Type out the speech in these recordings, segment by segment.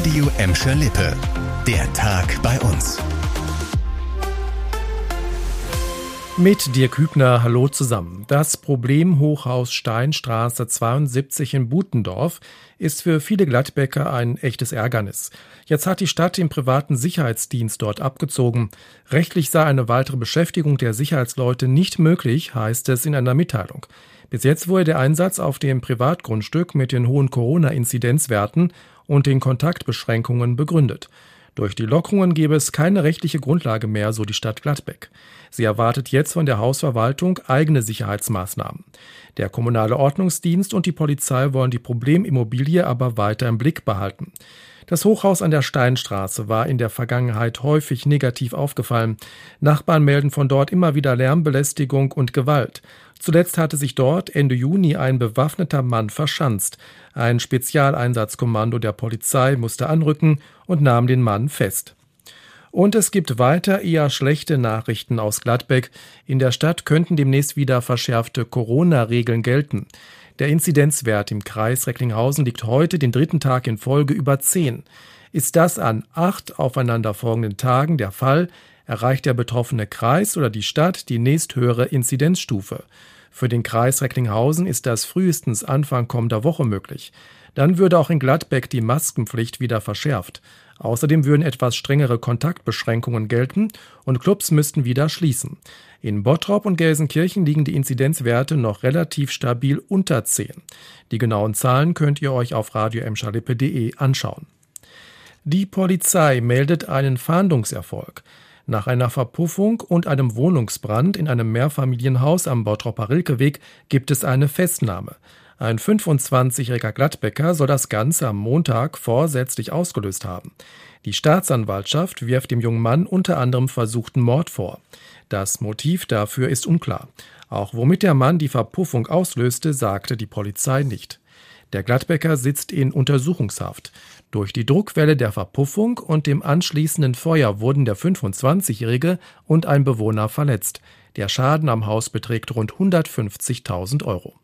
Radio Emscher Lippe. Der Tag bei uns. Mit Dirk Hübner, hallo zusammen. Das Problemhochhaus Steinstraße 72 in Butendorf ist für viele Gladbecker ein echtes Ärgernis. Jetzt hat die Stadt den privaten Sicherheitsdienst dort abgezogen. Rechtlich sei eine weitere Beschäftigung der Sicherheitsleute nicht möglich, heißt es in einer Mitteilung. Bis jetzt wurde der Einsatz auf dem Privatgrundstück mit den hohen Corona-Inzidenzwerten und den Kontaktbeschränkungen begründet. Durch die Lockerungen gäbe es keine rechtliche Grundlage mehr, so die Stadt Gladbeck. Sie erwartet jetzt von der Hausverwaltung eigene Sicherheitsmaßnahmen. Der kommunale Ordnungsdienst und die Polizei wollen die Problemimmobilie aber weiter im Blick behalten. Das Hochhaus an der Steinstraße war in der Vergangenheit häufig negativ aufgefallen. Nachbarn melden von dort immer wieder Lärmbelästigung und Gewalt. Zuletzt hatte sich dort Ende Juni ein bewaffneter Mann verschanzt. Ein Spezialeinsatzkommando der Polizei musste anrücken und nahm den Mann fest. Und es gibt weiter eher schlechte Nachrichten aus Gladbeck. In der Stadt könnten demnächst wieder verschärfte Corona-Regeln gelten. Der Inzidenzwert im Kreis Recklinghausen liegt heute den dritten Tag in Folge über 10. Ist das an acht aufeinanderfolgenden Tagen der Fall, erreicht der betroffene Kreis oder die Stadt die nächsthöhere Inzidenzstufe. Für den Kreis Recklinghausen ist das frühestens Anfang kommender Woche möglich. Dann würde auch in Gladbeck die Maskenpflicht wieder verschärft. Außerdem würden etwas strengere Kontaktbeschränkungen gelten und Clubs müssten wieder schließen. In Bottrop und Gelsenkirchen liegen die Inzidenzwerte noch relativ stabil unter 10. Die genauen Zahlen könnt ihr euch auf radioemschalippe.de anschauen. Die Polizei meldet einen Fahndungserfolg. Nach einer Verpuffung und einem Wohnungsbrand in einem Mehrfamilienhaus am Bottropper Rilkeweg gibt es eine Festnahme. Ein 25-jähriger Gladbecker soll das Ganze am Montag vorsätzlich ausgelöst haben. Die Staatsanwaltschaft wirft dem jungen Mann unter anderem versuchten Mord vor. Das Motiv dafür ist unklar. Auch womit der Mann die Verpuffung auslöste, sagte die Polizei nicht. Der Gladbecker sitzt in Untersuchungshaft. Durch die Druckwelle der Verpuffung und dem anschließenden Feuer wurden der 25-Jährige und ein Bewohner verletzt. Der Schaden am Haus beträgt rund 150.000 Euro.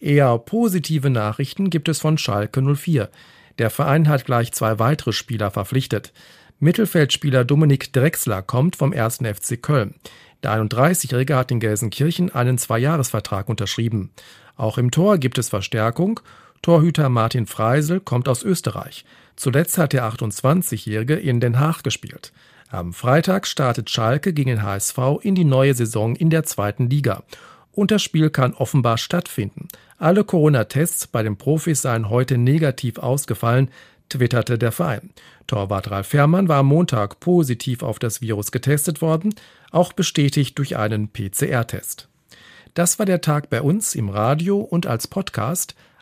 Eher positive Nachrichten gibt es von Schalke 04. Der Verein hat gleich zwei weitere Spieler verpflichtet. Mittelfeldspieler Dominik Drexler kommt vom 1. FC Köln. Der 31-Jährige hat in Gelsenkirchen einen Zweijahresvertrag unterschrieben. Auch im Tor gibt es Verstärkung. Torhüter Martin Freisel kommt aus Österreich. Zuletzt hat der 28-Jährige in Den Haag gespielt. Am Freitag startet Schalke gegen den HSV in die neue Saison in der zweiten Liga. Und das Spiel kann offenbar stattfinden. Alle Corona-Tests bei den Profis seien heute negativ ausgefallen, twitterte der Verein. Torwart Ralf Fährmann war am Montag positiv auf das Virus getestet worden, auch bestätigt durch einen PCR-Test. Das war der Tag bei uns im Radio und als Podcast.